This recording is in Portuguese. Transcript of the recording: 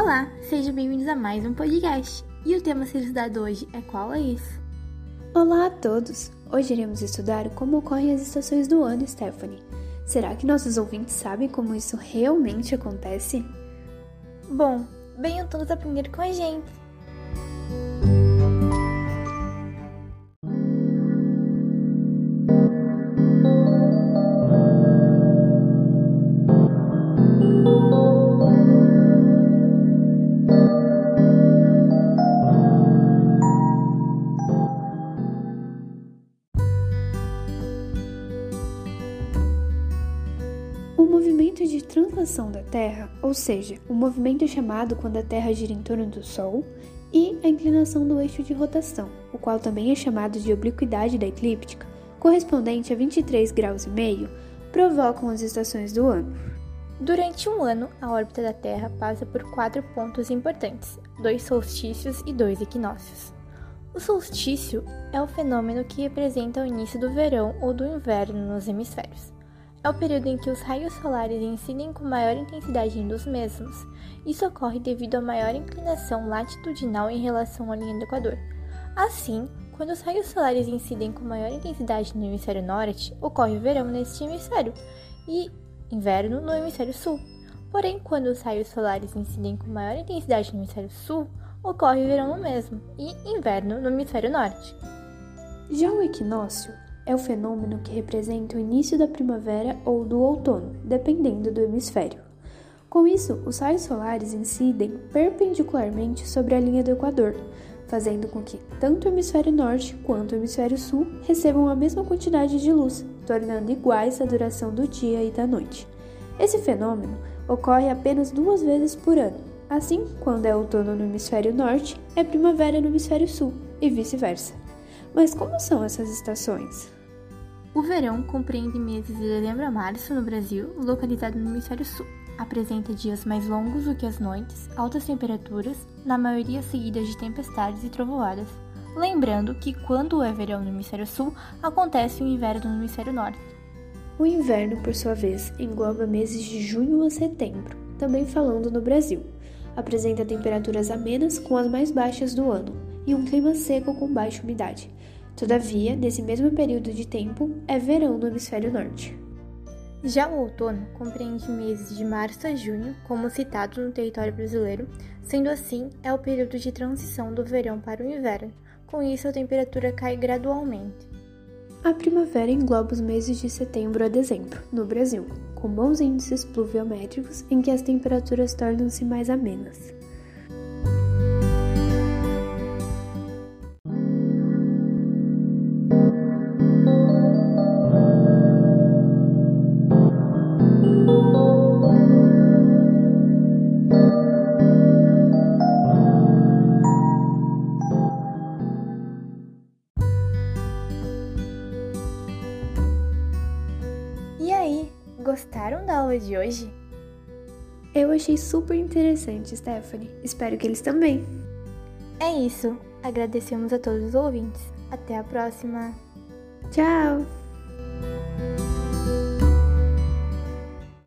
Olá, sejam bem-vindos a mais um podcast. E o tema a ser estudado hoje é qual é isso? Olá a todos! Hoje iremos estudar como ocorrem as estações do ano, Stephanie. Será que nossos ouvintes sabem como isso realmente acontece? Bom, venham todos aprender com a gente! Movimento de translação da Terra, ou seja, o movimento chamado quando a Terra gira em torno do Sol, e a inclinação do eixo de rotação, o qual também é chamado de obliquidade da eclíptica, correspondente a 23 graus e meio, provocam as estações do ano. Durante um ano, a órbita da Terra passa por quatro pontos importantes: dois solstícios e dois equinócios. O solstício é o fenômeno que representa o início do verão ou do inverno nos hemisférios. É o período em que os raios solares incidem com maior intensidade dos mesmos. Isso ocorre devido à maior inclinação latitudinal em relação à linha do Equador. Assim, quando os raios solares incidem com maior intensidade no hemisfério norte, ocorre verão neste hemisfério e inverno no hemisfério sul. Porém, quando os raios solares incidem com maior intensidade no hemisfério sul, ocorre verão no mesmo e inverno no hemisfério norte. Já o equinócio é o fenômeno que representa o início da primavera ou do outono, dependendo do hemisfério. Com isso, os raios solares incidem perpendicularmente sobre a linha do Equador, fazendo com que tanto o hemisfério norte quanto o hemisfério sul recebam a mesma quantidade de luz, tornando iguais a duração do dia e da noite. Esse fenômeno ocorre apenas duas vezes por ano. Assim, quando é outono no hemisfério norte, é primavera no hemisfério sul, e vice-versa. Mas como são essas estações? O verão compreende meses de dezembro a março no Brasil, localizado no hemisfério sul. Apresenta dias mais longos do que as noites, altas temperaturas, na maioria seguidas de tempestades e trovoadas. Lembrando que quando é verão no hemisfério sul, acontece o inverno no hemisfério norte. O inverno, por sua vez, engloba meses de junho a setembro, também falando no Brasil. Apresenta temperaturas amenas com as mais baixas do ano e um clima seco com baixa umidade. Todavia, nesse mesmo período de tempo, é verão no hemisfério norte. Já o outono compreende meses de março a junho, como citado no território brasileiro, sendo assim, é o período de transição do verão para o inverno. Com isso, a temperatura cai gradualmente. A primavera engloba os meses de setembro a dezembro, no Brasil, com bons índices pluviométricos em que as temperaturas tornam-se mais amenas. Gostaram da aula de hoje? Eu achei super interessante, Stephanie. Espero que eles também. É isso. Agradecemos a todos os ouvintes. Até a próxima. Tchau!